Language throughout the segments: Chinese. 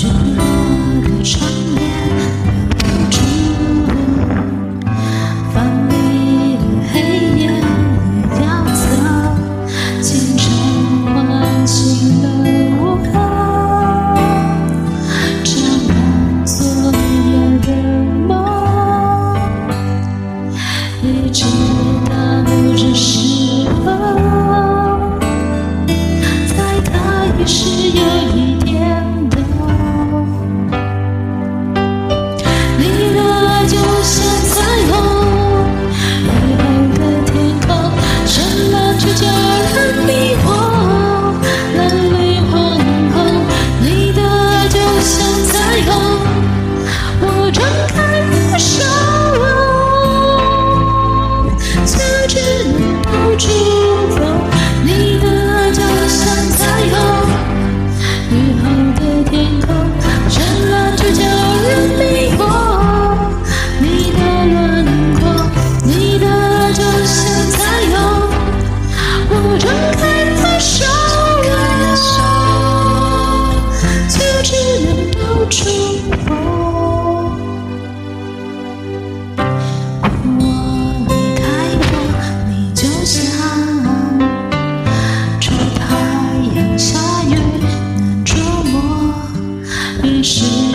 虚弱的窗帘留不住，繁密的黑夜也要走，清晨唤醒了我，成了昨夜的梦，一直到这知时。是。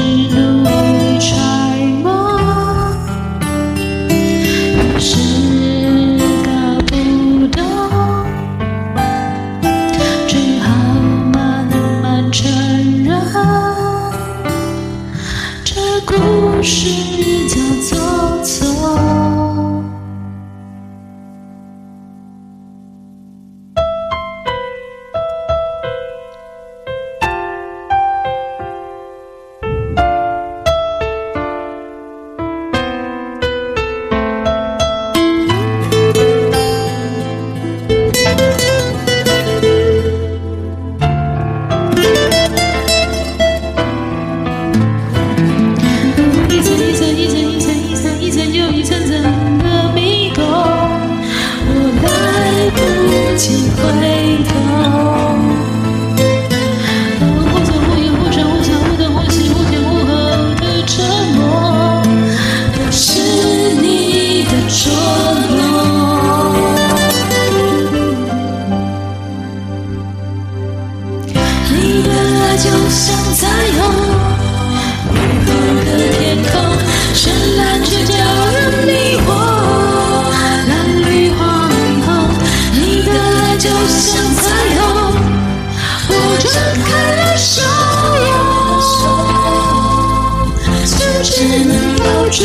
只能够祝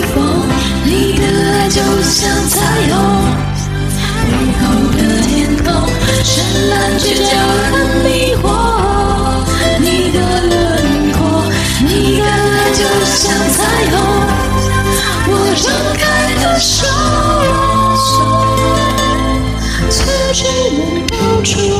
福你的爱就像彩虹，雨后的天空深蓝却让人迷惑。你的轮廓，你的爱就像彩虹，我张开的手，却只能抱住。